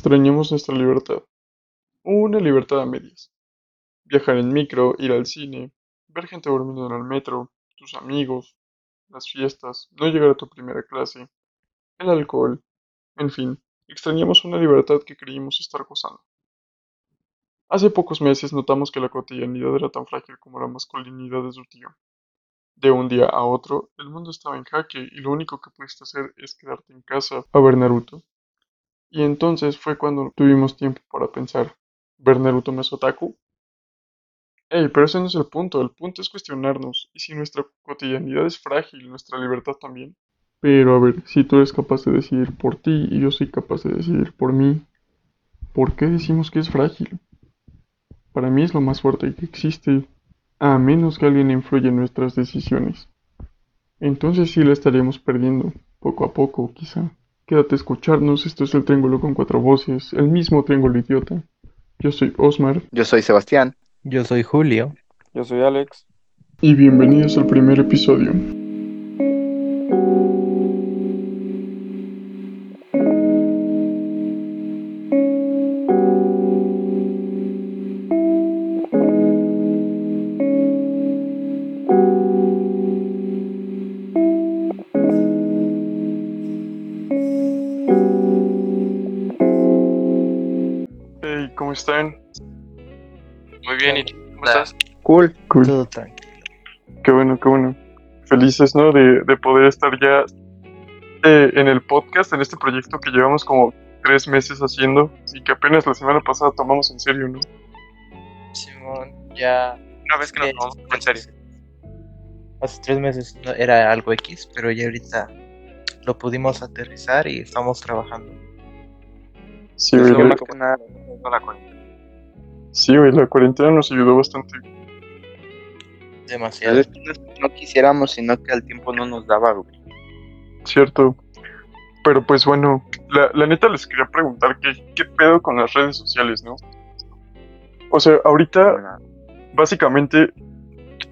Extrañamos nuestra libertad. Una libertad a medias. Viajar en micro, ir al cine, ver gente durmiendo en el metro, tus amigos, las fiestas, no llegar a tu primera clase, el alcohol, en fin, extrañamos una libertad que creímos estar gozando. Hace pocos meses notamos que la cotidianidad era tan frágil como la masculinidad de su tío. De un día a otro, el mundo estaba en jaque y lo único que pudiste hacer es quedarte en casa a ver Naruto. Y entonces fue cuando tuvimos tiempo para pensar, ¿ver Naruto es otaku? Ey, pero ese no es el punto, el punto es cuestionarnos, ¿y si nuestra cotidianidad es frágil, nuestra libertad también? Pero a ver, si tú eres capaz de decidir por ti y yo soy capaz de decidir por mí, ¿por qué decimos que es frágil? Para mí es lo más fuerte que existe, a menos que alguien influya en nuestras decisiones. Entonces sí la estaríamos perdiendo, poco a poco, quizá. Quédate a escucharnos, esto es el Triángulo con cuatro voces, el mismo Triángulo Idiota. Yo soy Osmar. Yo soy Sebastián. Yo soy Julio. Yo soy Alex. Y bienvenidos al primer episodio. Tranquilo. Qué bueno, qué bueno. Felices, ¿no? De, de poder estar ya eh, en el podcast, en este proyecto que llevamos como tres meses haciendo y que apenas la semana pasada tomamos en serio, ¿no? Simón, ya Una vez que nos tomamos en serio. hace tres meses no- era algo X, pero ya ahorita lo pudimos aterrizar y estamos trabajando. Sí, Es güey, la, la cuarentena. sí, güey, la cuarentena nos ayudó bastante. Demasiado. Es que no quisiéramos, sino que al tiempo no nos daba, güey. Cierto. Pero pues bueno, la, la neta les quería preguntar qué, qué pedo con las redes sociales, ¿no? O sea, ahorita básicamente,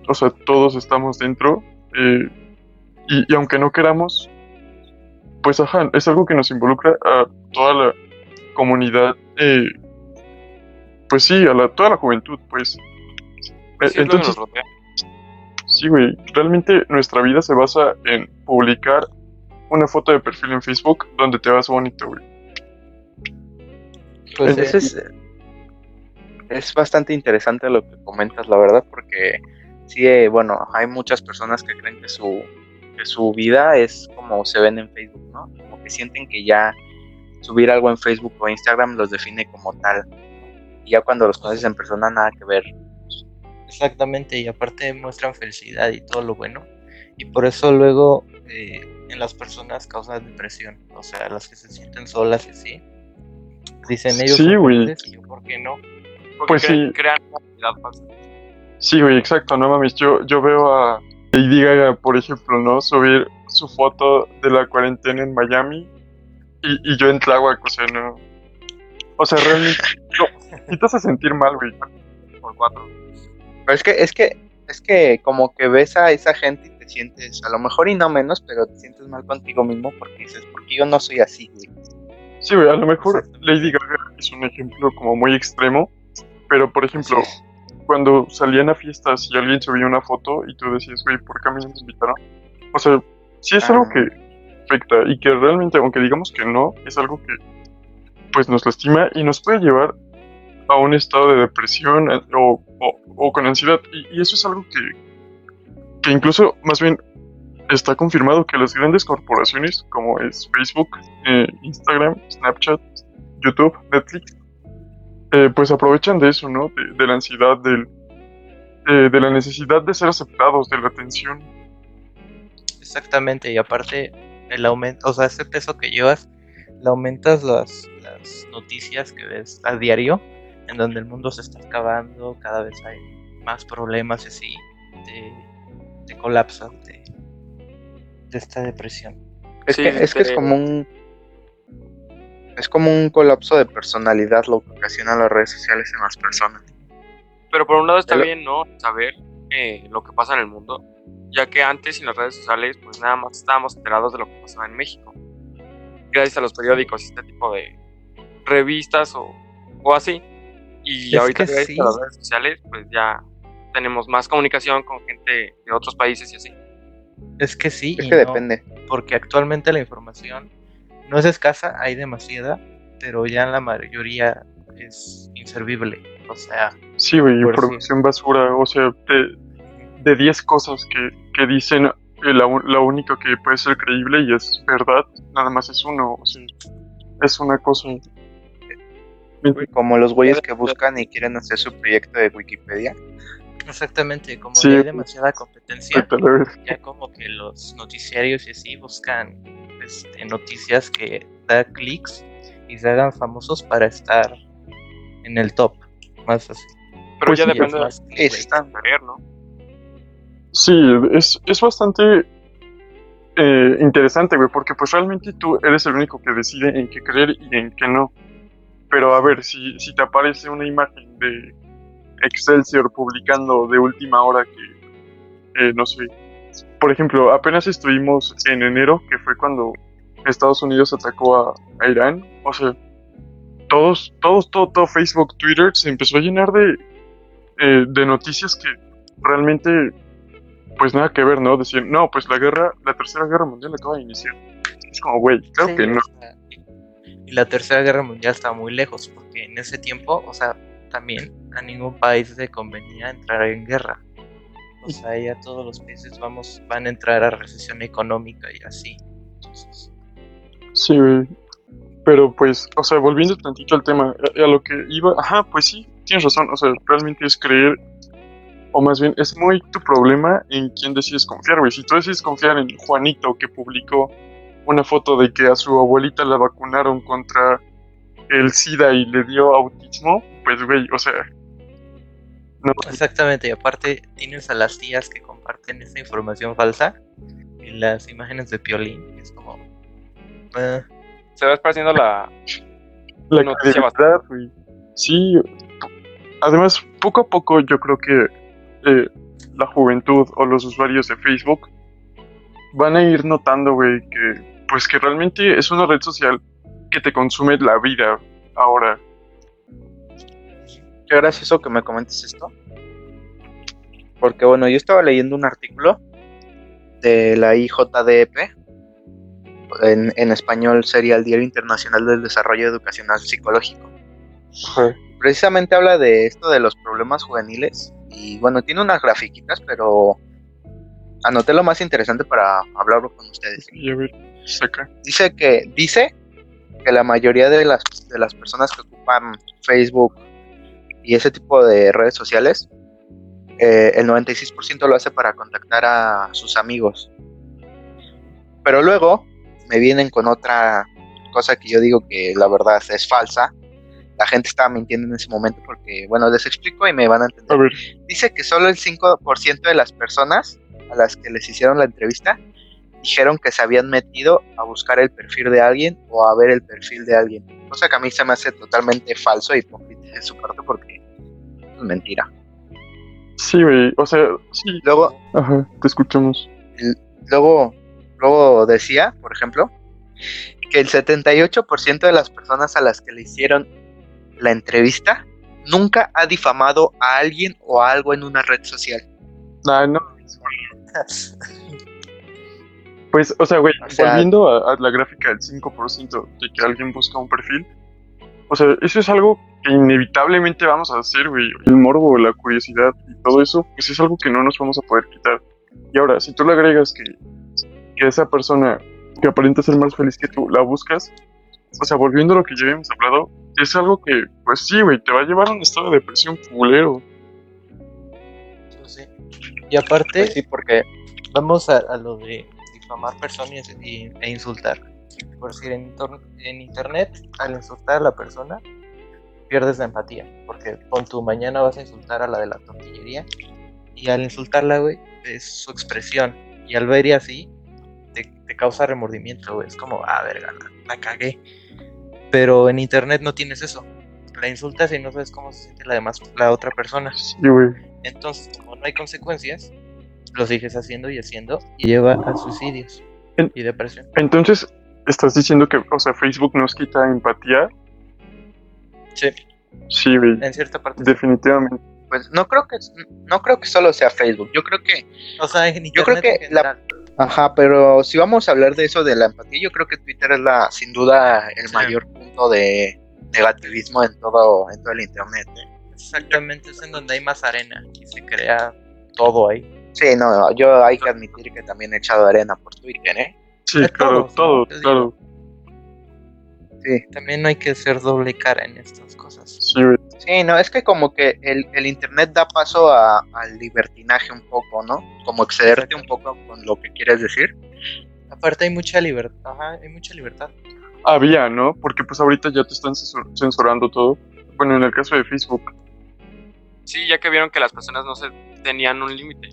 o sea, todos estamos dentro eh, y, y aunque no queramos, pues ajá, es algo que nos involucra a toda la comunidad, eh, pues sí, a la, toda la juventud, pues. Sí, es lo que Entonces, nos rodea. Sí, güey. Realmente nuestra vida se basa en publicar una foto de perfil en Facebook donde te vas bonito, güey. Pues, Entonces- Ese es, es bastante interesante lo que comentas, la verdad, porque sí, eh, bueno, hay muchas personas que creen que su, que su vida es como se ven en Facebook, ¿no? Como que sienten que ya subir algo en Facebook o Instagram los define como tal. Y ya cuando los conoces en persona, nada que ver. Exactamente, y aparte muestran felicidad y todo lo bueno. Y por eso luego eh, en las personas causa depresión. O sea, las que se sienten solas y así. Dicen ellos. Sí, güey. ¿por qué no? Porque Pues cre- sí. crean una falsa. Sí, güey, exacto, no mames. Yo, yo veo a Lady Gaga, por ejemplo, ¿no? Subir su foto de la cuarentena en Miami y, y yo en Tláhuac, o sea, no. O sea, realmente. No, te hace sentir mal, güey. Por cuatro. Pero es que, es que, es que como que ves a esa gente y te sientes, a lo mejor y no menos, pero te sientes mal contigo mismo porque dices, porque yo no soy así, güey. Sí, güey, a lo mejor Lady Gaga es un ejemplo como muy extremo, pero por ejemplo, cuando salían a fiestas y alguien subía una foto y tú decías, güey, ¿por qué a mí no me invitaron? O sea, sí es algo Ah. que afecta y que realmente, aunque digamos que no, es algo que pues nos lastima y nos puede llevar a un estado de depresión eh, o, o- con ansiedad. Y, eso es algo que, que incluso, más bien, está confirmado que las grandes corporaciones como es Facebook, eh, Instagram, Snapchat, YouTube, Netflix, eh, pues aprovechan de eso, ¿no? De, de la ansiedad, del, eh, de la necesidad de ser aceptados, de la atención. Exactamente, y aparte el aumento, o sea, ese peso que llevas, le aumentas las, las noticias que ves a diario, en donde el mundo se está acabando, cada vez hay más problemas y así, te, te colapsa de, de esta depresión. Es, Sí, que, es que es como un es como un colapso de personalidad lo que ocasiona las redes sociales en las personas. Pero por un lado está El- bien, ¿no? Saber eh, lo que pasa en el mundo. Ya que antes en las redes sociales, pues nada más estábamos enterados de lo que pasaba en México. Gracias a los periódicos y este tipo de, revistas o, o así. Y Es ahorita que gracias sí. a las redes sociales, pues ya tenemos más comunicación con gente de otros países y así. Es que sí, Es y que no, depende. porque actualmente la información no es escasa, hay demasiada, pero ya en la mayoría es inservible. O sea, Sí, güey, información basura. O sea, de, de 10 cosas que, que dicen, eh, la, la única que puede ser creíble y es verdad, nada más es uno. O sea, es una cosa. Como los güeyes que buscan y quieren hacer su proyecto de Wikipedia. exactamente, como Sí. ya hay demasiada competencia, ya como que los noticiarios y así buscan este, noticias que da clics y se hagan famosos para estar en el top, más así. Pero Pues ya sí, depende es de clickbait. Eso está- querer, ¿no? Sí, es, es bastante eh, interesante, güey, porque pues realmente tú eres el único que decide en qué creer y en qué no. Pero a ver, si, si te aparece una imagen de Excelsior publicando de última hora que, eh, no sé, por ejemplo, apenas estuvimos en enero, que fue cuando Estados Unidos atacó a, a Irán, o sea, todos, todos, todo, todo Facebook, Twitter se empezó a llenar de, eh, de noticias que realmente pues nada que ver, ¿no? Decir, no, pues la guerra, la tercera guerra mundial acaba de iniciar. Es como, güey, claro Sí, que no. o sea, y- la tercera guerra mundial está muy lejos, porque en ese tiempo, o sea, también a ningún país le convenía entrar en guerra. O sea, ya todos los países vamos, van a entrar a recesión económica y así. Sí. Pero pues, o sea, volviendo tantito al tema, a, a lo que iba, ajá, pues sí, tienes razón, o sea, realmente es creer, o más bien, es muy tu problema en quién decides confiar, güey. Si tú decides confiar en Juanito que publicó una foto de que a su abuelita la vacunaron contra el SIDA y le dio autismo, pues, güey, o sea, no, exactamente, y aparte tienes a las tías que comparten esa información falsa y las imágenes de Piolín, y es como... eh, Se va esparciendo la... la noticia credibilidad, güey. Sí, además, poco a poco yo creo que eh, la juventud o los usuarios de Facebook van a ir notando, güey, que pues que realmente es una red social que te consume la vida ahora. Qué gracioso que me comentes esto. Porque bueno, yo estaba leyendo un artículo de la IJDEP. En, en español sería el Diario Internacional del Desarrollo Educacional Psicológico. Precisamente habla de esto de los problemas juveniles. Y bueno, tiene unas grafiquitas, pero anoté lo más interesante para hablarlo con ustedes. Y a ver, saca. dice que dice que la mayoría de las de las personas que ocupan Facebook y ese tipo de redes sociales eh, el 96% lo hace para contactar a sus amigos pero luego me vienen con otra cosa que yo digo que la verdad es falsa la gente estaba mintiendo en ese momento porque bueno les explico y me van a entender A dice que solo el 5% de las personas a las que les hicieron la entrevista dijeron que se habían metido a buscar el perfil de alguien o a ver el perfil de alguien. Cosa que a mí se me hace totalmente falso y hipócrita de su parte porque es mentira. sí, güey, o sea, sí, Luego, ajá, te escuchamos. luego, luego decía, por ejemplo, que el 78% de las personas a las que le hicieron la entrevista nunca ha difamado a alguien o a algo en una red social. No, Pues, o sea, güey, O sea- volviendo a, a la gráfica del 5% de que alguien busca un perfil, o sea, eso es algo que inevitablemente vamos a hacer, güey. El morbo, la curiosidad y todo eso, pues es algo que no nos vamos a poder quitar. Y ahora, si tú le agregas que, que esa persona que aparenta ser más feliz que tú, la buscas, o sea, volviendo a lo que ya habíamos hablado, es algo que, pues sí, güey, te va a llevar a un estado de depresión fulero. Y aparte, Pues sí, porque vamos a, lo de difamar personas y- e insultar. Por decir, en, en internet, al insultar a la persona, pierdes la empatía. Porque con tu mañana vas a insultar a la de la tortillería. Y al insultarla, güey, es su expresión. Y al ver y así, te, causa remordimiento, güey. Es como, ah, verga, la cagué. Pero en internet no tienes eso. La insultas y no sabes cómo se siente la, demás, la otra persona. Sí, güey. Entonces, como no hay consecuencias, lo sigues haciendo y haciendo y lleva a suicidios En- y depresión. Entonces, estás diciendo que, o sea, Facebook nos quita empatía Sí, Sí, güey. en cierta parte. Definitivamente. Pues no creo que no creo que solo sea Facebook. Yo creo que O sea, en Yo creo que en la-. Ajá, pero si vamos a hablar de eso de la empatía, yo creo que Twitter es la, sin duda, el Sí. mayor punto de negativismo en todo, en todo el internet. ¿eh? Exactamente, es en donde hay más arena y se crea todo ahí. Sí, no, yo hay que admitir que también he echado arena por Twitter, ¿eh? Sí, De claro, todo, Te digo. claro. Sí, También no hay que ser doble cara en estas cosas. Sí, sí, no, es que como que el, el internet da paso a- al libertinaje un poco, ¿no? Como excederte un poco con lo que quieres decir. Aparte hay mucha libertad, ajá, hay mucha libertad. Había, ¿no? Porque pues ahorita ya te están censur- censurando todo. Bueno, en el caso de Facebook. Sí, ya que vieron que las personas no se tenían un límite.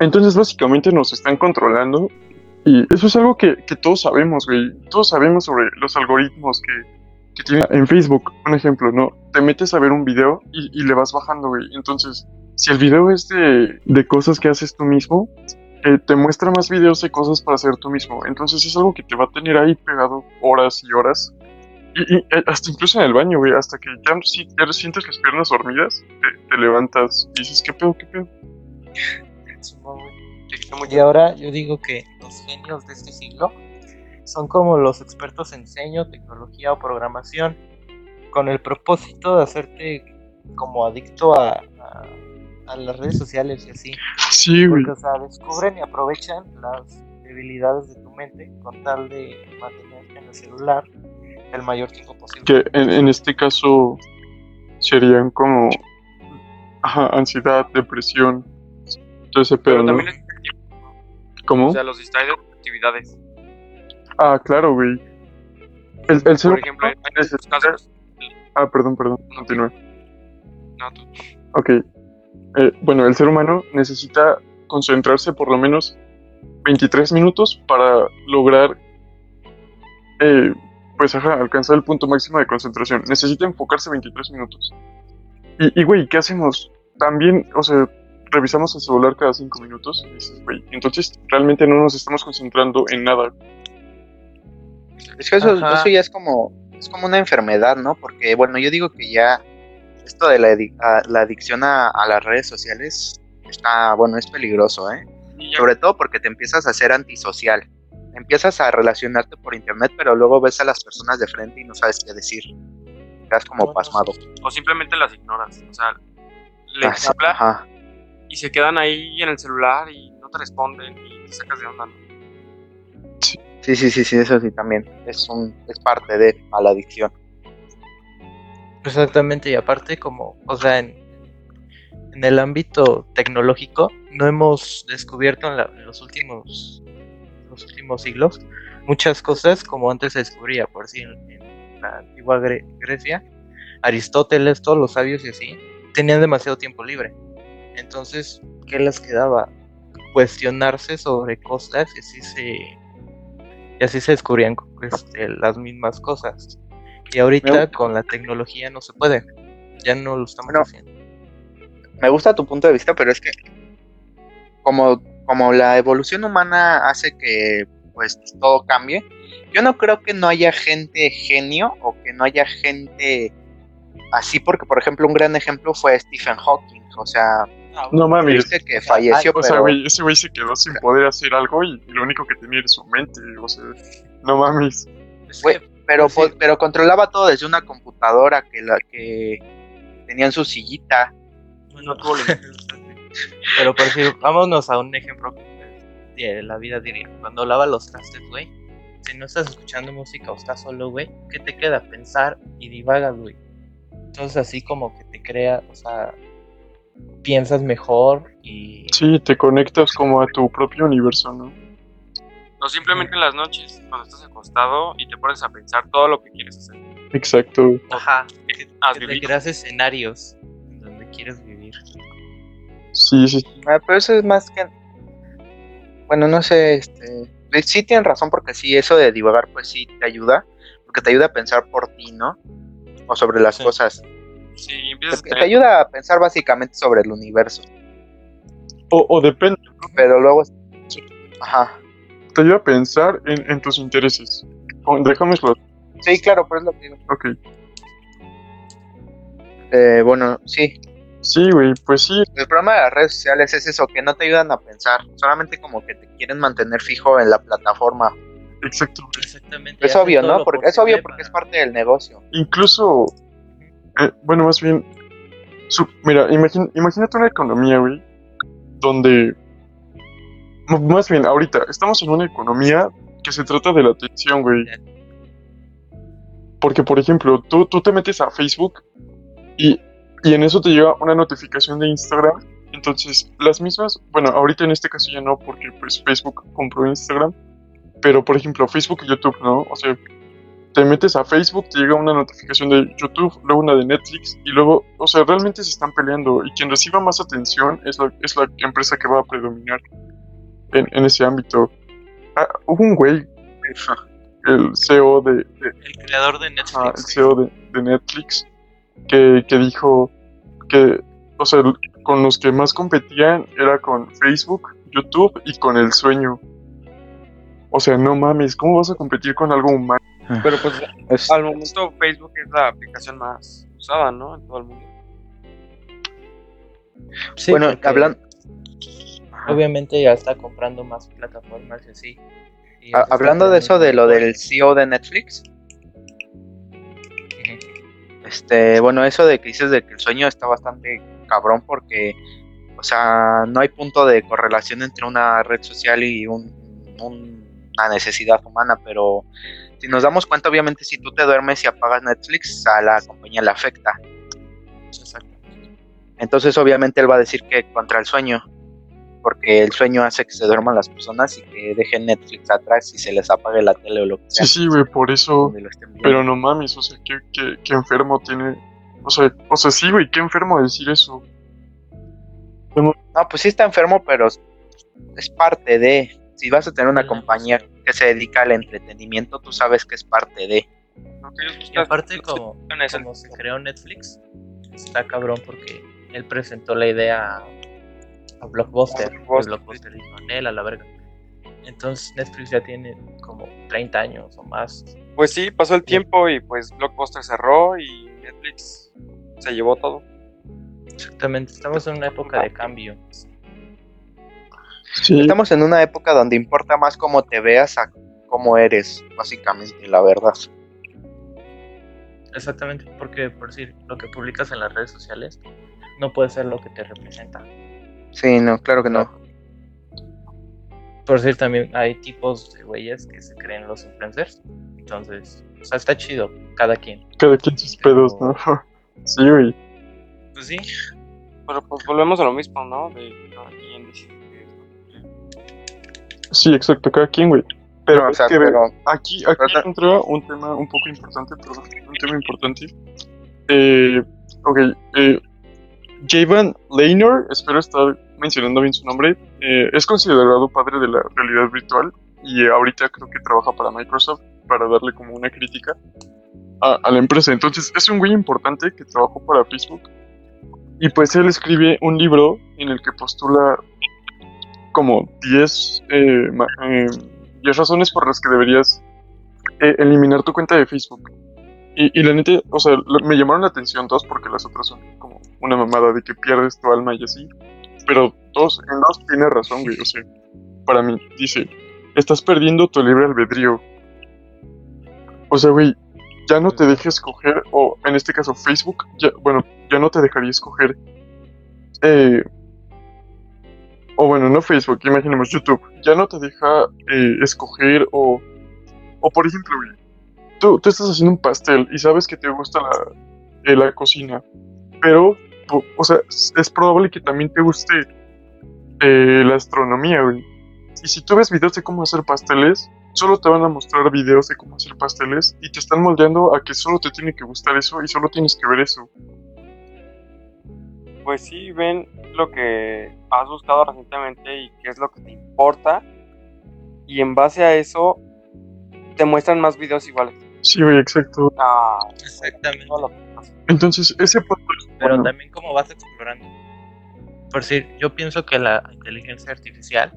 Entonces básicamente nos están controlando y eso es algo que, que todos sabemos, güey. Todos sabemos sobre los algoritmos que, que tiene en Facebook. Un ejemplo, ¿no? Te metes a ver un video y, y le vas bajando, güey. Entonces, si el video es de, de cosas que haces tú mismo, eh, te muestra más videos de cosas para hacer tú mismo. Entonces es algo que te va a tener ahí pegado horas y horas. Y, y, eh, hasta incluso en el baño, güey, hasta que ya, si- ya sientes las piernas dormidas, te, te levantas y dices, ¿qué pedo, qué pedo? Y ahora yo digo que los genios de este siglo son como los expertos en diseño, tecnología o programación, con el propósito de hacerte como adicto a, a- a las redes sociales y así. Sí, güey. Porque, o sea, descubren y aprovechan las debilidades de tu mente con tal de mantenerte en el celular el mayor tiempo posible. que en, en este caso serían como ajá, ansiedad, depresión, todo ese pedo, Pero ¿no? es ¿Cómo? o sea, los distrae de actividades. ah, claro, güey. El, el Por ejemplo, en casos. Ah, perdón, perdón, continúe. No, tú- Ok. Eh, bueno, el ser humano necesita concentrarse por lo menos 23 minutos para lograr, eh, pues, ajá, alcanzar el punto máximo de concentración. Necesita enfocarse 23 minutos. Y, güey, ¿qué hacemos? También, o sea, revisamos el celular cada 5 minutos. Y dices, güey, entonces realmente no nos estamos concentrando en nada. Es que eso, eso ya es como, es como una enfermedad, ¿no? Porque, bueno, yo digo que ya esto de la, a- la adicción a, a las redes sociales está, bueno, es peligroso, ¿eh? Sobre todo porque te empiezas a hacer antisocial. Empiezas a relacionarte por internet, pero luego ves a las personas de frente y no sabes qué decir. Estás como pasmado. o simplemente las ignoras. O sea, les Ah, habla y se quedan ahí en el celular y no te responden y te sacas de onda. Sí, sí, sí, sí, eso sí también. Es un, es parte de a la adicción. Exactamente, y aparte como, o sea, en, en el ámbito tecnológico no hemos descubierto en, la- en los últimos los últimos siglos muchas cosas como antes se descubría, por si en, en la antigua Gre- Grecia, Aristóteles, todos los sabios y así, tenían demasiado tiempo libre. Entonces, ¿qué les quedaba? Cuestionarse sobre cosas y así se, y así se descubrían este, las mismas cosas. Y ahorita Me- con la tecnología no se puede. Ya no lo estamos Bueno, haciendo. me gusta tu punto de vista, pero es que como, como la evolución humana hace que pues todo cambie, yo no creo que no haya gente genio o que no haya gente así, porque por ejemplo un gran ejemplo fue Stephen Hawking, o sea, No mames. que falleció, O sea, pero güey, ese güey se quedó sin poder hacer algo y, y lo único que tenía era su mente. O sea, no mames. Es güey, que, pero, pues, sí. pero controlaba todo desde una computadora que la que tenía en su sillita. no tuvo Pero por decir, vámonos a un ejemplo de la vida diaria. Cuando lava los trastes, güey, si no estás escuchando música o estás solo, güey, ¿qué te queda? Pensar y divagas, güey. Entonces así como que te crea, o sea, piensas mejor y... Sí, te conectas como a tu propio universo, ¿no? O simplemente en las noches, cuando estás acostado y te pones a pensar todo lo que quieres hacer. Exacto. Ajá, que, Has que te creas escenarios en donde quieres vivir. Sí, sí. Ah, pero eso es más que. Bueno, no sé, este. Sí tienen razón, porque sí, eso de divagar, pues sí te ayuda. Porque te ayuda a pensar por ti, ¿no? O sobre las Sí. cosas. Sí, Te, empiezas a te tener- ayuda a pensar básicamente sobre el universo. O, o depende. Pero luego. Ajá. Te ayuda a pensar en, en tus intereses. O- Dejámoslo. Sí, claro, pero es lo que digo. Ok. Eh, bueno, sí. Sí, güey, pues sí. El problema de las redes sociales es eso, que no te ayudan a pensar, solamente como que te quieren mantener fijo en la plataforma. Exacto. Exactamente. Es obvio, ¿no? Porque es obvio porque es parte del negocio. Incluso, eh, bueno, más bien, su- mira, imagín- imagínate una economía, güey, donde, más bien, ahorita, estamos en una economía que se trata de la atención, güey. Porque, por ejemplo, tú, tú te metes a Facebook y, y en eso te llega una notificación de Instagram. Entonces, las mismas, bueno, ahorita en este caso ya no, porque pues Facebook compró Instagram. Pero, por ejemplo, Facebook y YouTube, ¿no? O sea, te metes a Facebook, te llega una notificación de YouTube, luego una de Netflix, y luego, o sea, realmente se están peleando. Y quien reciba más atención es la, es la empresa que va a predominar en, en ese ámbito. Ah, hubo un güey, el CEO de, de- El creador de Netflix. Ajá, el CEO de, de Netflix que, que dijo que, o sea, con los que más competían era con Facebook, YouTube y con el sueño. O sea, no mames, ¿cómo vas a competir con algo humano? Pero pues Es- al momento Facebook es la aplicación más usada, ¿no? En todo el mundo. Sí, bueno, porque hablan- Obviamente ya está comprando más plataformas y así. Y a- eso está hablando de eso, de lo del CEO de Netflix, este, bueno, eso de que dices de que el sueño está bastante cabrón porque, o sea, no hay punto de correlación entre una red social y un, un- una necesidad humana, pero si nos damos cuenta, obviamente, si tú te duermes y apagas Netflix, a la compañía le afecta. Entonces, obviamente, él va a decir que contra el sueño, porque el sueño hace que se duerman las personas y que dejen Netflix atrás y se les apague la tele o lo que sea. Sí, sí, güey, por eso. Pero no mames, o sea, qué, qué, qué enfermo tiene. O sea, o sea, sí, güey, qué enfermo decir eso. No, pues sí está enfermo, pero es parte de. Si vas a tener una compañía que se dedica al entretenimiento, tú sabes que es parte de. Y aparte, como, es el- como se creó Netflix, está cabrón porque él presentó la idea a, Blockbuster. A Blockbuster, y dijo, Nel, a la verga. Entonces Netflix ya tiene como 30 años o más. Pues sí, pasó el tiempo y pues Blockbuster cerró y Netflix se llevó todo. Exactamente, estamos en una época de cambio. Sí, Estamos en una época donde importa más cómo te veas a cómo eres, básicamente, la verdad. Exactamente, porque por decir, lo que publicas en las redes sociales no puede ser lo que te representa. Sí, no, claro que no. Por decir, también hay tipos de güeyes que se creen los influencers. Entonces, o sea, está chido, cada quien. cada quien sus pedos, ¿no? Sí, güey. Pues sí, Pero pues volvemos a lo mismo, ¿no? De cada quien decide qué es lo que quiere. Sí, exacto, cada quien, güey. Pero, No, o es sea, que, pero aquí, aquí pero- entra un tema un poco importante, perdón, un tema importante. Eh, ok, eh, Javan Leynor, espero estar mencionando bien su nombre, eh, es considerado padre de la realidad virtual y ahorita creo que trabaja para Microsoft para darle como una crítica a, la empresa. Entonces es un güey importante que trabajó para Facebook y pues él escribe un libro en el que postula como 10 eh, eh, 10 razones por las que deberías eh, eliminar tu cuenta de Facebook. Y, y la neta, o sea, me llamaron la atención dos porque las otras son como una mamada de que pierdes tu alma y así. Pero dos, en dos tiene razón, güey. O sea, para mí, dice, estás perdiendo tu libre albedrío. O sea, güey, ya no te dejes escoger, o en este caso Facebook, ya, bueno, ya no te dejaría escoger. Eh, o bueno, no Facebook, imaginemos YouTube, ya no te deja eh, escoger o, o por ejemplo, güey, tú, estás haciendo un pastel y sabes que te gusta la, eh, la cocina, pero, o sea, es es probable que también te guste eh, la astronomía, güey. Y si tú ves videos de cómo hacer pasteles, solo te van a mostrar videos de cómo hacer pasteles y te están moldeando a que solo te tiene que gustar eso y solo tienes que ver eso. Pues sí, ven lo que has buscado recientemente y qué es lo que te importa. Y en base a eso, te muestran más videos iguales. Sí, güey, exacto. Ah, exactamente. Entonces, ese punto es Pero bueno. también cómo vas explorando. Por decir, yo pienso que la inteligencia artificial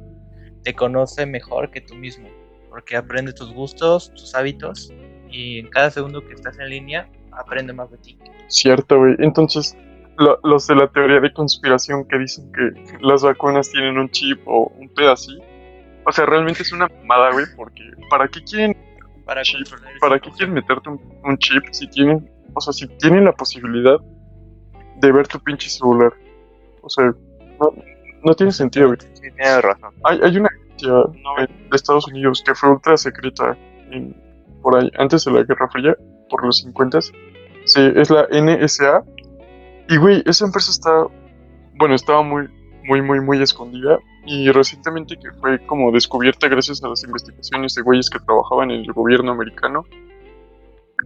te conoce mejor que tú mismo, porque aprende tus gustos, tus hábitos, y en cada segundo que estás en línea aprende más de ti. Cierto, güey. Entonces, lo- los de la teoría de conspiración que dicen que las vacunas tienen un chip o un pedacito. O sea, realmente es una mamada, güey, porque ¿para qué quieren, Para Chip, controlar el para qué 5G. quieren meterte un, un chip si tienen, o sea, si tienen la posibilidad de ver tu pinche celular? O sea, no, no tiene sentido, güey. Sí, tienes razón. Hay, hay una agencia No, de Estados Unidos que fue ultra secreta en- por ahí, antes de la Guerra Fría, por los 50 Sí, es la NSA. Y güey, esa empresa está, bueno, estaba muy, muy, muy, muy escondida. Y recientemente que fue como descubierta gracias a las investigaciones de güeyes que trabajaban en el gobierno americano,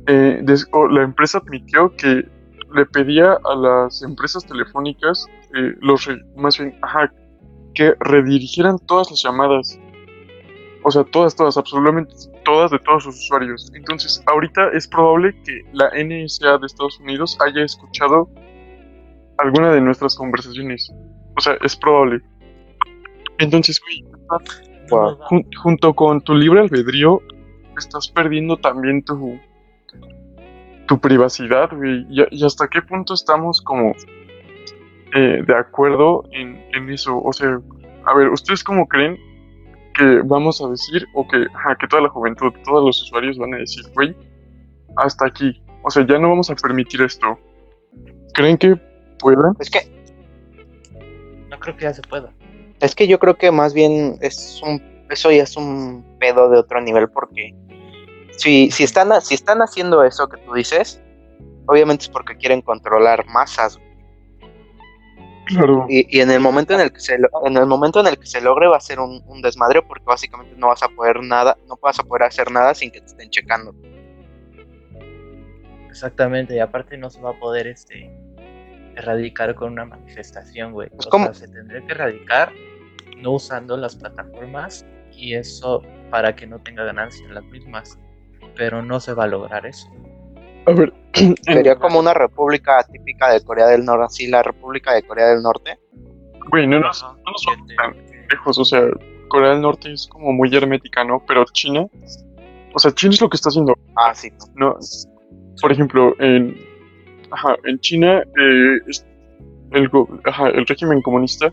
eh, la empresa admitió que le pedía a las empresas telefónicas, eh, los más bien, que redirigieran todas las llamadas. O sea, todas, todas, absolutamente todas de todos sus usuarios. Entonces, ahorita es probable que la NSA de Estados Unidos haya escuchado alguna de nuestras conversaciones. O sea, es probable. Entonces, güey, Wow. jun- junto con tu libre albedrío, estás perdiendo también tu, tu privacidad, güey. Y, y hasta qué punto estamos como eh, de acuerdo en, en eso. O sea, a ver, ¿ustedes cómo creen que vamos a decir, o que, ajá, que toda la juventud, todos los usuarios van a decir, güey, hasta aquí? O sea, ya no vamos a permitir esto. ¿Creen que puedan? Es que, No creo que ya se pueda. es que yo creo que más bien es un, eso ya es un pedo de otro nivel porque si, si están, si están haciendo eso que tú dices, obviamente es porque quieren controlar masas. Claro. Y, y en el momento en el que se en el momento en el que se logre va a ser un, un desmadre porque básicamente no vas a poder nada, no vas a poder hacer nada sin que te estén checando. Exactamente, y aparte no se va a poder este erradicar con una manifestación, güey. Pues, o ¿cómo? sea, se tendría que erradicar no usando las plataformas y eso para que no tenga ganancia en las mismas. Pero no se va a lograr eso. A ver, Sería como una república típica de Corea del Norte, así la república de Corea del Norte. güey, no nos, no nos te- tan lejos, o sea, Corea del Norte es como muy hermética, ¿no? Pero China, o sea, China es lo que está haciendo, Ah, sí. ¿no? Por ejemplo, en, ajá, en China, eh, el, ajá, el régimen comunista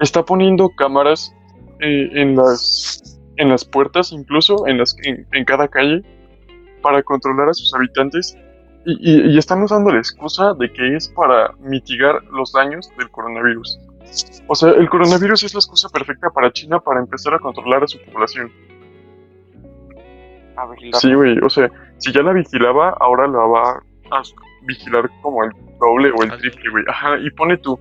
está poniendo cámaras eh, en las en las puertas, incluso en las en, en cada calle, para controlar a sus habitantes y, y- y están usando la excusa de que es para mitigar los daños del coronavirus. O sea, el coronavirus es la excusa perfecta para China para empezar a controlar a su población. A vigilar. Sí, güey, o sea, si ya la vigilaba, ahora la va a vigilar como el doble o el triple, güey. Ajá, y pone tú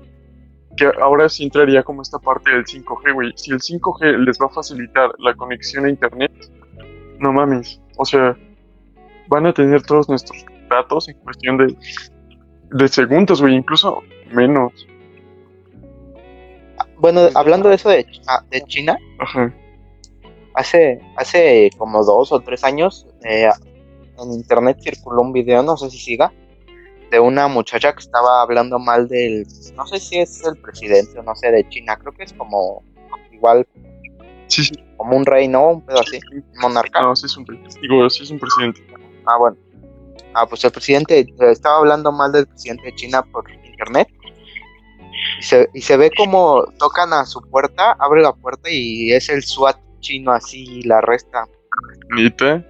que ahora sí entraría como esta parte del 5G, güey. Si el 5G les va a facilitar la conexión a internet, no mames. O sea, van a tener todos nuestros datos en cuestión de, de segundos, güey, incluso menos. Bueno, hablando de eso de, ah, de China, Ajá. hace, hace como dos o tres años eh, en internet circuló un video, no sé si siga, de una muchacha que estaba hablando mal del, no sé si es el presidente o no sé, de China, creo que es como igual Sí, sí. como un rey, ¿no? Un pedo así, monarca. No, sí es un, digo, sí es un presidente. Ah, bueno. Ah, pues el presidente eh, estaba hablando mal del presidente de China por internet. Y se, y se ve como tocan a su puerta, abre la puerta y es el SWAT chino así y la resta. Neta.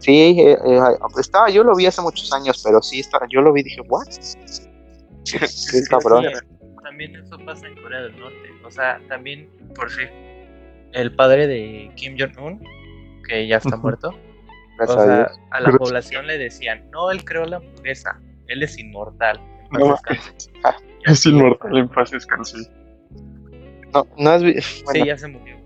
Sí, eh, eh, estaba, yo lo vi hace muchos años, pero sí, estaba, yo lo vi y dije, ¿what? Sí, cabrón. Sí, También eso pasa en Corea del Norte. O sea, también, por si el padre de Kim Jong-un, que ya está muerto, o sea, a la población le decían, no, él creó la hamburguesa, él es inmortal. No, descanse". es inmortal en paz descanse. No, no has vi- Sí, bueno, ya se murió.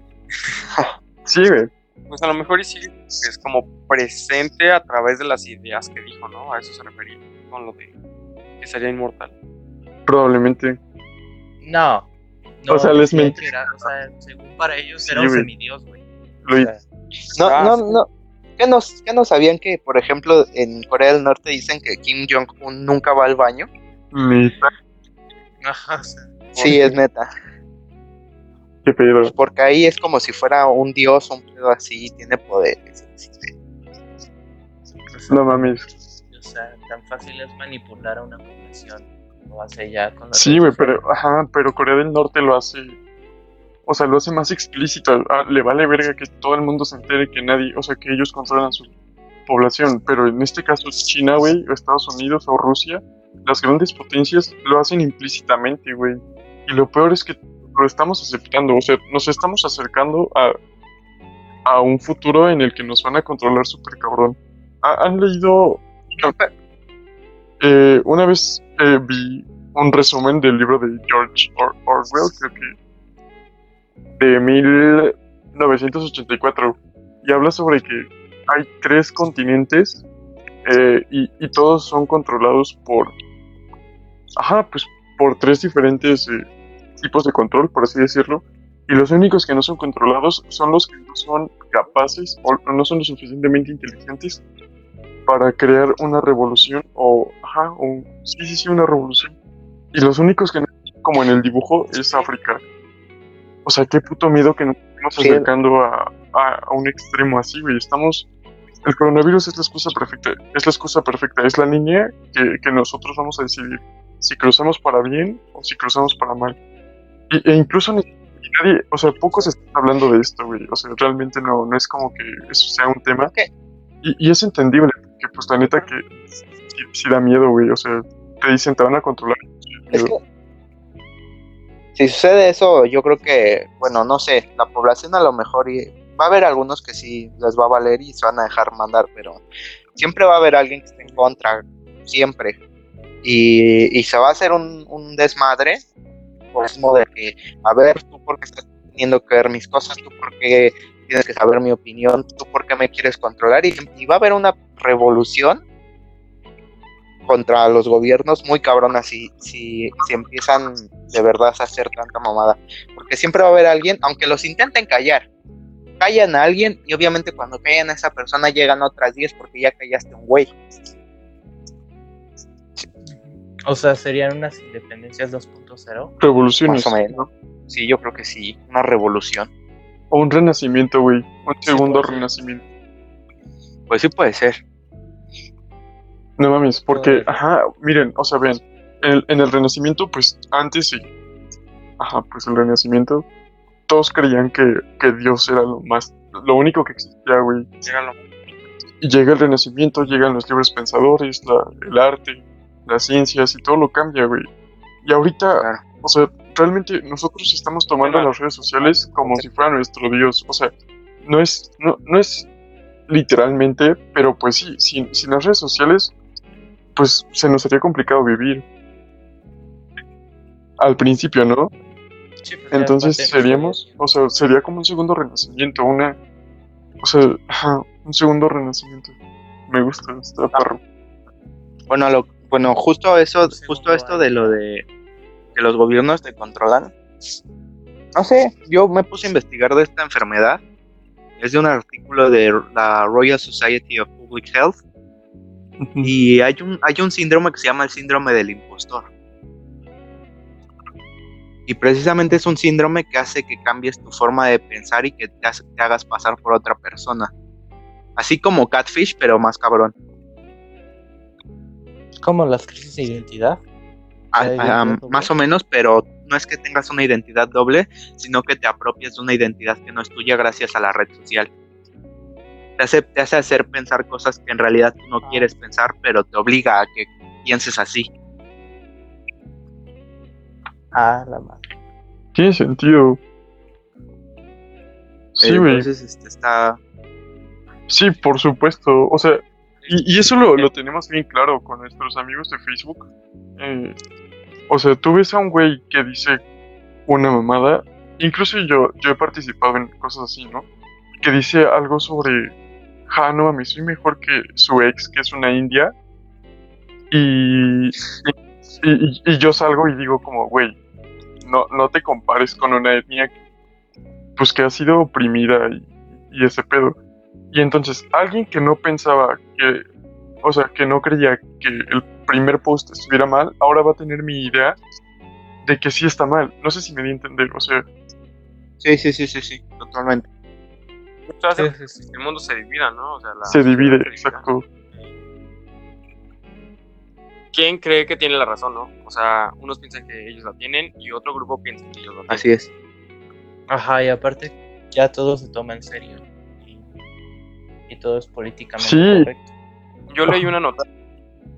Sí, güey. Pues a lo mejor y sí es como presente a través de las ideas que dijo, ¿no? A eso se refería con lo de que sería inmortal. Probablemente. No. no O sea, les mentí. o sea, según para ellos Sí, era un semidios, güey. O sea, no, Ah, no, no. ¿Qué no, qué no sabían que, por ejemplo, en Corea del Norte dicen que Kim Jong-un nunca va al baño? Neta, ajá, o sea, Sí, es neta. Qué pedo. Pues porque ahí es como si fuera un dios, un pedo así, tiene poderes. No mames. sea, tan fácil es manipular a una población. Lo hace ya con Sí, güey, pero, ajá, pero Corea del Norte lo hace, o sea, lo hace más explícito. Ah, le vale verga que todo el mundo se entere que nadie, o sea, que ellos controlan su población. Pero en este caso es China, güey, o Estados Unidos o Rusia. Las grandes potencias lo hacen implícitamente, güey. Y lo peor es que lo estamos aceptando, o sea, nos estamos acercando a, a un futuro en el que nos van a controlar súper cabrón. ¿Ha- ¿Han leído eh, una vez eh, vi un resumen del libro de George Or- Orwell, creo que de 1984, y habla sobre que hay tres continentes eh, y, y todos son controlados por, ajá, pues por tres diferentes eh, tipos de control, por así decirlo, y los únicos que no son controlados son los que no son capaces o no son lo suficientemente inteligentes para crear una revolución o, ajá, o, sí, sí, sí, una revolución. Y los únicos que no, como en el dibujo, es África. O sea, qué puto miedo que nos estamos Sí. acercando a, a, a un extremo así, güey. Estamos... El coronavirus es la excusa perfecta, es la excusa perfecta, es la línea que, que nosotros vamos a decidir si cruzamos para bien o si cruzamos para mal. Y, e incluso ni, nadie, o sea, pocos están hablando de esto, güey. O sea, realmente no, no es como que eso sea un tema. Y, y es entendible, que pues la neta que sí, sí da miedo, güey. O sea, te dicen te van a controlar. Es que si sucede eso, yo creo que, bueno, no sé, la población a lo mejor y va a haber algunos que sí les va a valer y se van a dejar mandar, pero siempre va a haber alguien que esté en contra, siempre. Y, y se va a hacer un, un desmadre, eso de que, a ver, tú por qué estás teniendo que ver mis cosas, tú por qué tienes que saber mi opinión, tú por qué me quieres controlar, y, va a haber una revolución contra los gobiernos muy cabronas si, si, si empiezan de verdad a hacer tanta mamada. Porque siempre va a haber alguien, aunque los intenten callar, callan a alguien y obviamente cuando callan a esa persona llegan otras 10 porque ya callaste un güey. O sea, serían unas independencias 2.0. Revoluciones. Más o menos. Sí, yo creo que sí, una revolución. O un renacimiento, güey. Un Sí, segundo renacimiento. Pues sí puede ser. No mames, porque, ajá, miren, o sea, ven, en el, en el renacimiento, pues antes sí. Ajá, pues el renacimiento. Todos creían que, que Dios era lo más. Lo único que existía, güey. Llégalo. Y llega el renacimiento, llegan los libres pensadores, la- el arte, las ciencias y todo lo cambia, güey. Y ahorita, Claro. o sea, realmente nosotros estamos tomando Claro. las redes sociales como si fuera nuestro Dios. O sea, no es, no, no es literalmente, pero pues sí, sin, sin las redes sociales, pues se nos haría complicado vivir. Al principio, ¿no? Sí, pues Entonces seríamos, o sea, sería como un segundo renacimiento, una, o sea, un segundo renacimiento. Me gusta, está perro. Bueno, lo, bueno, justo eso, justo esto de lo de que los gobiernos te controlan. No sé, yo me puse a investigar de esta enfermedad. Es de un artículo de la Royal Society of Public Health y hay un hay un síndrome que se llama el síndrome del impostor. Y precisamente es un síndrome que hace que cambies tu forma de pensar y que te, hace- te hagas pasar por otra persona. Así como Catfish, pero más cabrón. Como las crisis de identidad. Ah, ¿Hay ah, más o menos, pero no es que tengas una identidad doble, sino que te apropias de una identidad que no es tuya gracias a la red social. Te hace, te hace hacer pensar cosas que en realidad tú no Ah. quieres pensar, pero te obliga a que pienses así. Ah, la madre. Tiene sentido. Sí. Entonces, este, está... Sí, por supuesto. O sea, y, eso lo, lo tenemos bien claro con nuestros amigos de Facebook. Eh, o sea, tú ves a un güey que dice una mamada, incluso yo, yo he participado en cosas así, ¿no? Que dice algo sobre, ah, no mames, soy mejor que su ex, que es una india. Y, y, yo salgo y digo como, güey, no, no te compares con una etnia que, pues que ha sido oprimida y ese pedo. Y entonces, alguien que no pensaba que, o sea, que no creía que el primer post estuviera mal, ahora va a tener mi idea de que sí está mal. No sé si me di a entender, o sea, Sí, sí, sí, sí, sí, totalmente. Sí, sí, sí. que el mundo se divida, ¿no? O sea, la se divide, exacto. quién cree que tiene la razón, ¿no? O sea, unos piensan que ellos la tienen y otro grupo piensa que ellos la tienen. Así es. Ajá, y aparte ya todo se toma en serio. Y, todo es políticamente Sí. correcto. Yo leí una nota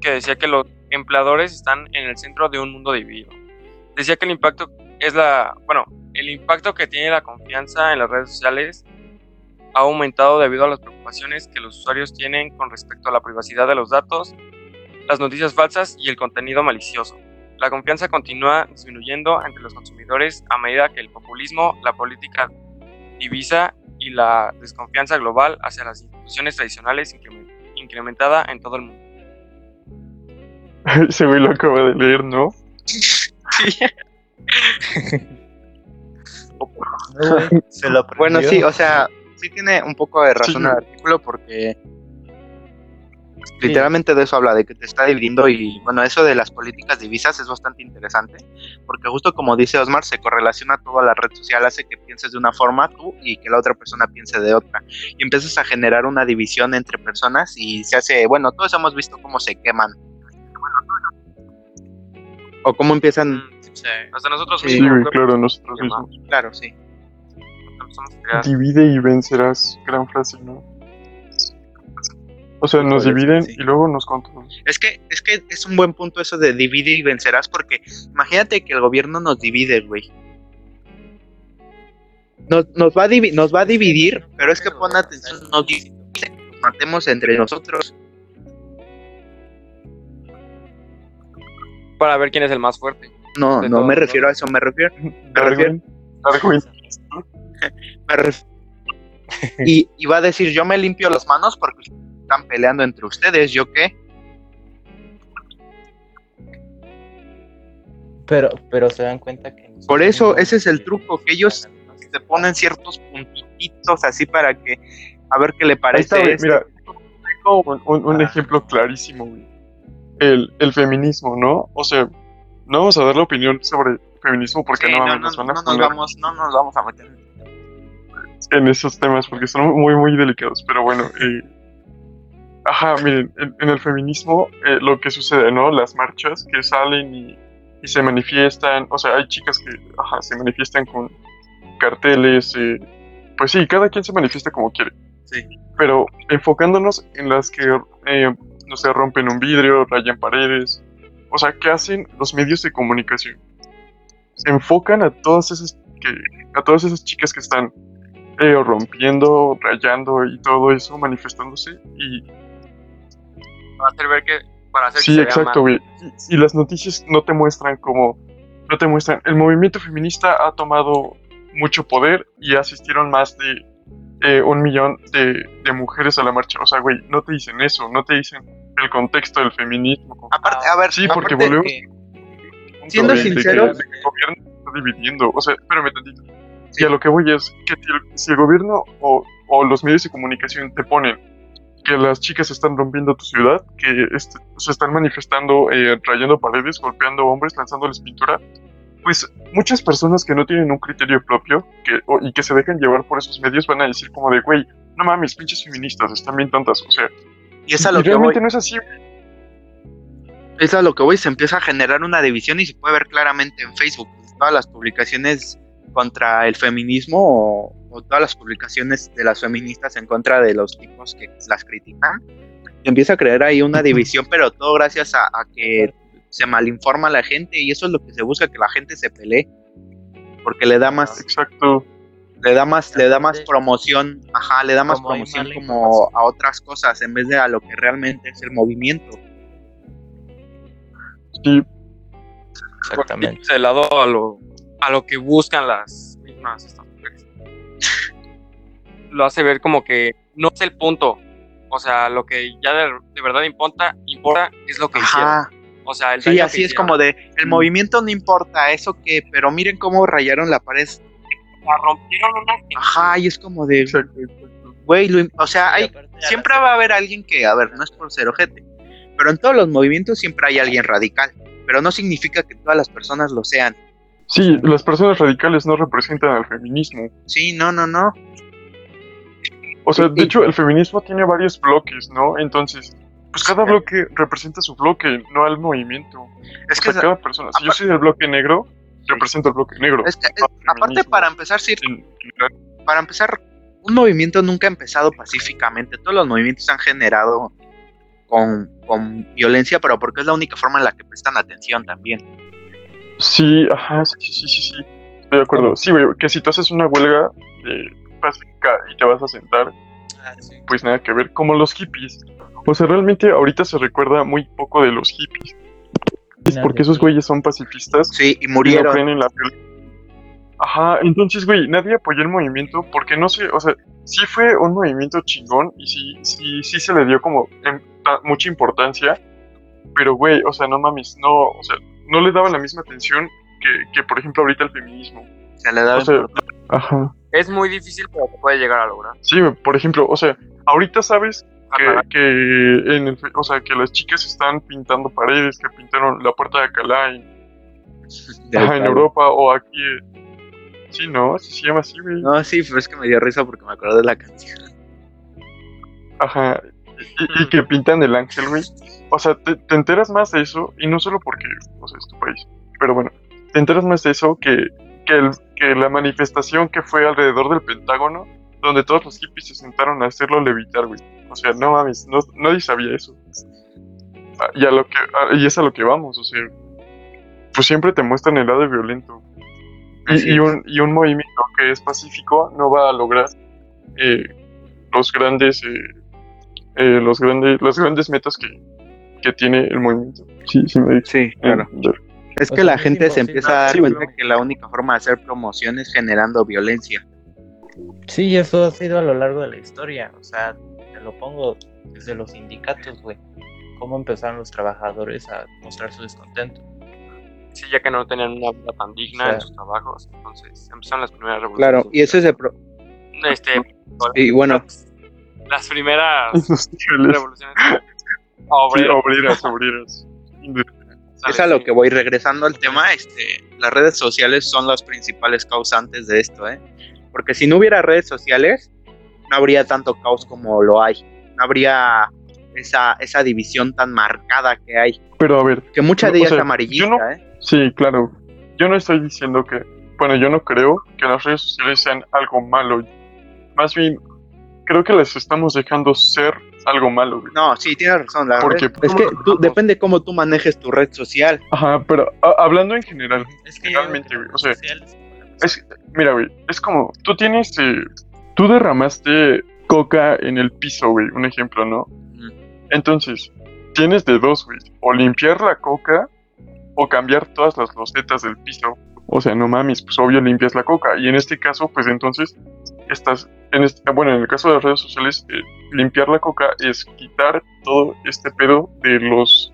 que decía que los empleadores están en el centro de un mundo dividido. Decía que el impacto es la, bueno, el impacto que tiene la confianza en las redes sociales ha aumentado debido a las preocupaciones que los usuarios tienen con respecto a la privacidad de los datos, las noticias falsas y el contenido malicioso. La confianza continúa disminuyendo entre los consumidores a medida que el populismo, la política divisa y la desconfianza global hacia las instituciones tradicionales incremen- incrementada en todo el mundo. Ese güey lo acaba de leer, ¿no? Güey, se lo Bueno, sí, o sea, sí tiene un poco de razón Sí. el artículo porque literalmente de eso habla, de que te está dividiendo y bueno, eso de las políticas divisas es bastante interesante porque justo como dice Osmar, se correlaciona toda la red social, hace que pienses de una forma tú y que la otra persona piense de otra y empiezas a generar una división entre personas y se hace, bueno, todos hemos visto cómo se queman o cómo empiezan, Sí. Hasta nosotros Sí, Sí, mismos, creo claro, nosotros mismos. claro, sí. Divide y vencerás. Gran frase, ¿no? O sea, nos dividen sí. y luego nos controlan. Es que, es que es un buen punto eso de divide y vencerás, porque imagínate que el gobierno nos divide, güey. Nos, nos, va a divi- nos va a dividir, pero es que pon atención, nos divide, nos matemos entre nosotros. para ver quién es el más fuerte. No, no me refiero a eso, me refiero, Darwin. Darwin. me ref- y, y va a decir, yo me limpio las manos porque están peleando entre ustedes, ¿yo qué? Pero, pero se dan cuenta que... Por eso, ese es el truco, que ellos Se ponen ciertos puntitos así para que, a ver qué le Ahí parece. está, güey, esto. mira, tengo un, un- un ejemplo clarísimo, güey. El, el feminismo, ¿no? O sea, no vamos a dar la opinión sobre feminismo porque Sí, no, no, nos van no a nos vamos, no nos vamos a meter. en esos temas porque son muy, muy delicados. Pero bueno, eh, ajá, miren, en, en el feminismo eh, lo que sucede, ¿no? Las marchas que salen y, y se manifiestan, o sea, hay chicas que, ajá, se manifiestan con carteles, eh, pues sí, cada quien se manifiesta como quiere. Sí. Pero enfocándonos en las que, eh, no sé, rompen un vidrio, rayan paredes, o sea, ¿qué hacen los medios de comunicación? Se enfocan a todas esas que, a todas esas chicas que están eh, rompiendo, rayando y todo eso, manifestándose. Y Para hacer ver que. Para hacer que sí, se vea exacto, mal. güey. Y, y las noticias no te muestran como. No te muestran. El movimiento feminista ha tomado mucho poder y asistieron más de eh, un millón de, de mujeres a la marcha. O sea, güey, no te dicen eso, no te dicen el contexto del feminismo. Aparte, a ver, Sí, porque volvemos que- siendo de- de que- sinceros- de que el gobierno está dividiendo. O sea, espérame tantito. Y a lo que voy es que si el, si el gobierno o, o los medios de comunicación te ponen que las chicas están rompiendo tu ciudad, que este- se están manifestando, eh, rayando paredes, golpeando hombres, lanzándoles pintura, pues muchas personas que no tienen un criterio propio que, o- y que se dejan llevar por esos medios van a decir como de, güey, no mames, pinches feministas, están bien tontas. O sea, y es a y lo que voy. realmente no es así. es a lo que voy, se empieza a generar una división y se puede ver claramente en Facebook. Todas las publicaciones contra el feminismo o, o todas las publicaciones de las feministas en contra de los tipos que las critican. Empieza a crear ahí una división, pero todo gracias a, a que se malinforma a la gente y eso es lo que se busca, que la gente se pelee. Porque le da más, Exacto. le da más, le da más promoción, ajá, le da más Como promoción como a otras cosas en vez de a lo que realmente es el movimiento. Sí, Exactamente. De lado a lo, a lo que buscan las mismas. Lo hace ver como que no es el punto. O sea, lo que ya de, de verdad importa, importa es lo que hicieron. O sea, el Sí, así es como de, el Mm. movimiento no importa, eso que, pero miren cómo rayaron la pared. La rompieron unas Ajá, y es como de, güey, lo o sea, hay, siempre va a haber alguien que, a ver, no es por ser ojete, pero en todos los movimientos siempre hay alguien radical, pero no significa que todas las personas lo sean. Sí, las personas radicales no representan al feminismo. Sí, no, no, no. O sea, de hecho, el feminismo tiene varios bloques, ¿no? Entonces, pues cada bloque representa su bloque, no al movimiento. Es O que sea, cada persona. Si yo soy del bloque negro, represento el bloque negro. Es que, es- al aparte, para empezar, sí, para empezar, un movimiento nunca ha empezado pacíficamente. Todos los movimientos se han generado con, con violencia, pero porque es la única forma en la que prestan atención también. Sí, ajá, sí, sí, sí, sí. Estoy de acuerdo. Sí, güey, que si tú haces una huelga eh, pacífica y te vas a sentar, Ah, sí. pues nada que ver, como los hippies. O sea, realmente ahorita se recuerda muy poco de los hippies. Es porque esos güeyes son pacifistas Sí, y y no murieron. creen en la. Ajá, entonces, güey, nadie apoyó el movimiento porque no sé, o sea, sí fue un movimiento chingón y sí, sí, sí se le dio como em- ta- mucha importancia, pero, güey, o sea, no mames, no, o sea, no le daban la misma atención que, que por ejemplo, ahorita al feminismo. Se le da O sea, ajá. Es muy difícil, pero se puede llegar a lograr. Sí, por ejemplo, o sea, ahorita sabes que, que en el, o sea, que las chicas están pintando paredes, que pintaron la puerta de Alcalá en, ajá. Europa o aquí. eh, Sí, no, sí se llama así, güey. No, sí, pero es que me dio risa porque me acordé de la canción. Ajá. Y, y que pintan el ángel, güey. O sea, te, te enteras más de eso, y no solo porque, o sea, es tu país. Pero bueno, te enteras más de eso que, que, el- que la manifestación que fue alrededor del Pentágono, donde todos los hippies se sentaron a hacerlo levitar, güey. O sea, no mames, no, nadie sabía eso. Y, a lo que, y es a lo que vamos, o sea, pues siempre te muestran el lado violento. Y, un, y un movimiento que es pacífico no va a lograr eh, los grandes eh, eh, los grandes las grandes metas que, que tiene el movimiento. Sí, sí me Sí, claro. Es O que sea, la es gente se empieza a dar Sí, cuenta que la única forma de hacer promoción es generando violencia. Sí, eso ha sido a lo largo de la historia. O sea, te lo pongo desde los sindicatos, güey. Cómo empezaron los trabajadores a mostrar su descontento. Sí, ya que no tenían una vida tan digna O sea, en sus trabajos. Entonces empezaron las primeras Claro, revoluciones. y ese es el pro- Este, y bueno, las primeras revoluciones Sí, obreras, obreras. Es a lo que voy regresando al tema, este, las redes sociales son las principales causantes de esto, ¿eh? Porque si no hubiera redes sociales, no habría tanto caos como lo hay. No habría esa, esa división tan marcada que hay. Pero a ver, Que mucha de ella sea, es amarillista, no- ¿eh? sí, claro. Yo no estoy diciendo que, bueno, yo no creo que las redes sociales sean algo malo. Más bien, creo que les estamos dejando ser algo malo, güey. No, sí, tienes razón. la Porque, red- es que tú- depende cómo tú manejes tu red social. Ajá, pero a- hablando en general, Es que Realmente, güey, o sea, sociales, es, mira, güey, es como, tú tienes, eh, tú derramaste coca en el piso, güey, un ejemplo, ¿no? Entonces, tienes de dos, güey, o limpiar la coca o cambiar todas las losetas del piso. O sea, no mames, pues obvio limpias la coca. Y en este caso, pues entonces, estás, en este, bueno, en el caso de las redes sociales, eh, limpiar la coca es quitar todo este pedo de los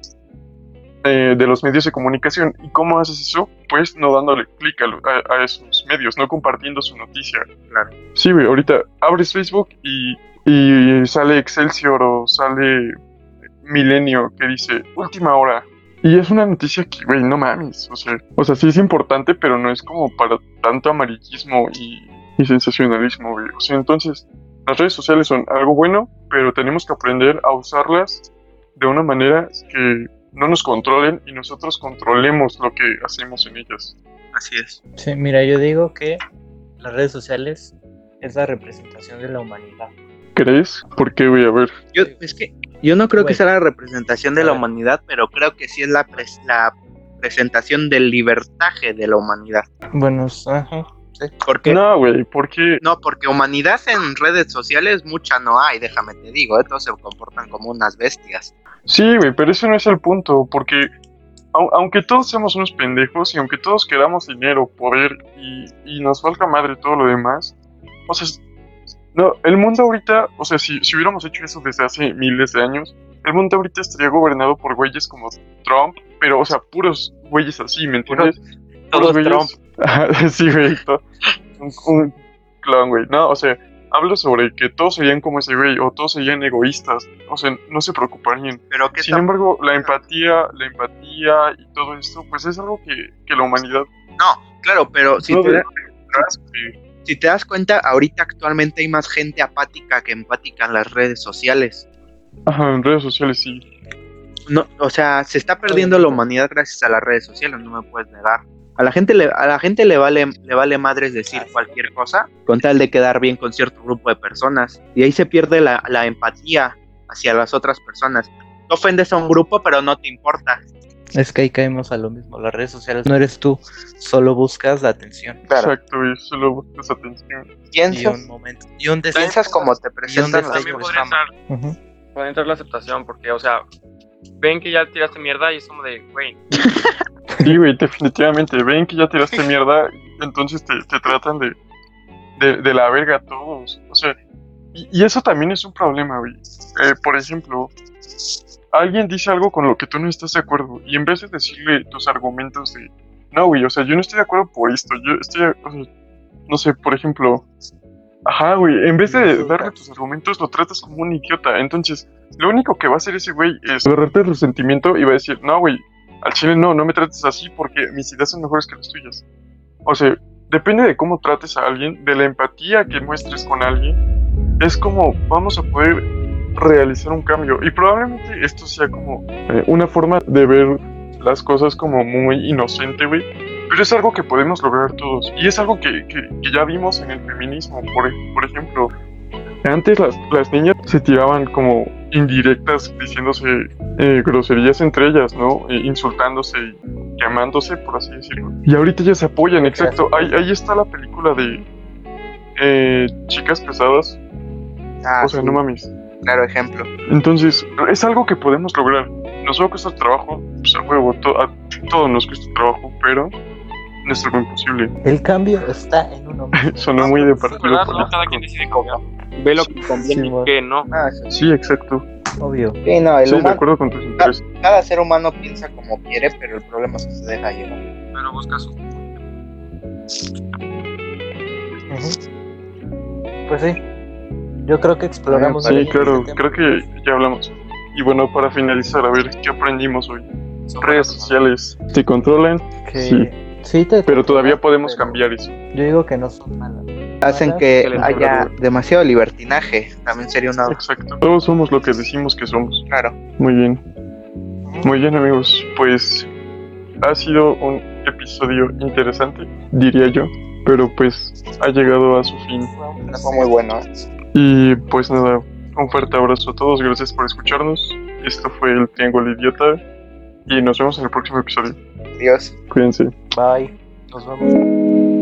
eh, de los medios de comunicación. ¿Y cómo haces eso? Pues no dándole clic a- a esos medios, no compartiendo su noticia. Claro. Sí, güey, ahorita abres Facebook y, y sale Excelsior o sale Milenio que dice última hora. Y es una noticia que, güey, no mames. O sea, o sea, sí es importante, pero no es como para tanto amarillismo y, y sensacionalismo, güey. O sea, entonces, las redes sociales son algo bueno, pero tenemos que aprender a usarlas de una manera que no nos controlen y nosotros controlemos lo que hacemos en ellas. Así es. Sí, mira, yo digo que las redes sociales es la representación de la humanidad. ¿Crees? ¿Por qué, güey? A ver. Yo, es que yo no creo que sea la representación de la humanidad, pero creo que sí es la, pres- la presentación del libertaje de la humanidad. Bueno, ajá. Porque No, güey, porque... no, porque humanidad en redes sociales mucha no hay, déjame te digo, ¿eh? todos se comportan como unas bestias. Sí, güey, pero ese no es el punto, porque au- aunque todos seamos unos pendejos y aunque todos queramos dinero, poder y, y nos falta madre todo lo demás, o sea, no, el mundo ahorita, o sea, si, si hubiéramos hecho eso desde hace miles de años, el mundo ahorita estaría gobernado por güeyes como Trump, pero, o sea, puros güeyes así, ¿me entiendes? Todos Puros güeyes- sí, güey, un, un clon, güey. No, o sea, hablo sobre que todos serían como ese güey, o todos serían egoístas, o sea, no se preocuparían. Pero que Sin embargo, la empatía, la empatía y todo esto, pues es algo que, que la humanidad no, claro, pero si no te, da- si te das cuenta, ahorita actualmente hay más gente apática que empática en las redes sociales. Ajá, en redes sociales sí. No, o sea, se está perdiendo la humanidad gracias a las redes sociales, no me puedes negar. A la gente le, a la gente le vale, le vale madres decir cualquier cosa con tal de quedar bien con cierto grupo de personas. Y ahí se pierde la, la empatía hacia las otras personas. Tú ofendes a un grupo, pero no te importa. Es que ahí caemos a lo mismo. Las redes sociales no eres tú, solo buscas la atención. Claro. Exacto, y solo buscas atención. Y Piensas, un momento. Y un deseo. piensas como te Y presentan las También podría entrar la aceptación, porque, o sea, ven que ya tiraste mierda y es como de, güey, Sí, güey, definitivamente. Ven que ya tiraste mierda, entonces te, te tratan de, de, de la verga a todos. O sea, y, y eso también es un problema, güey. Eh, por ejemplo, alguien dice algo con lo que tú no estás de acuerdo, y en vez de decirle tus argumentos de, no, güey, o sea, yo no estoy de acuerdo por esto, yo estoy, o sea, no sé, por ejemplo, ajá, güey, en vez de darle tus argumentos, lo tratas como un idiota. Entonces, lo único que va a hacer ese güey es agarrarte el resentimiento y va a decir, no, güey, al chile no, no me trates así porque mis ideas son mejores que las tuyas. O sea, depende de cómo trates a alguien, de la empatía que muestres con alguien, es como vamos a poder realizar un cambio. Y probablemente esto sea como eh, una forma de ver las cosas como muy inocente, güey. Pero es algo que podemos lograr todos. Y es algo que, que- que ya vimos en el feminismo. Por, por ejemplo, antes las, las niñas se tiraban como indirectas diciéndose eh, groserías entre ellas, ¿no? Eh, insultándose y llamándose, por así decirlo. Y ahorita ya se apoyan, exacto. Ahí, ahí está la película de eh, Chicas Pesadas. Ah, o sea, sí, no mames. claro ejemplo. Entonces, es algo que podemos lograr. Nos va a costar trabajo, pues a huevo, to- a todos nos cuesta trabajo, pero no es algo imposible. El cambio está en uno mismo. Sonó muy de partido. Cada quien decide cómo ve lo que conviene Sí, y no. Ah, sí. Sí, exacto. Obvio. Sí, no, el Sí, de acuerdo con tus intereses. cada ser humano piensa como quiere, pero el problema es que se deja llevar. Pero busca su. Pues sí. Yo creo que exploramos. Sí, claro, este creo que ya hablamos. Y bueno, para finalizar, a ver, ¿qué aprendimos hoy? son Redes sociales te controlan, Que- Sí. sí, te- pero todavía podemos pero cambiar eso. Yo digo que no son malas. Hacen que haya demasiado libertinaje. También sería una. Exacto. Todos somos lo que decimos que somos. Claro. Muy bien. Muy bien, amigos. Pues ha sido un episodio interesante, diría yo. Pero pues ha llegado a su fin. Fue muy bueno. ¿eh? Y pues nada, un fuerte abrazo a todos. Gracias por escucharnos. Esto fue el Triángulo Idiota. Y nos vemos en el próximo episodio. Adiós. Cuídense. Bye. Nos vemos.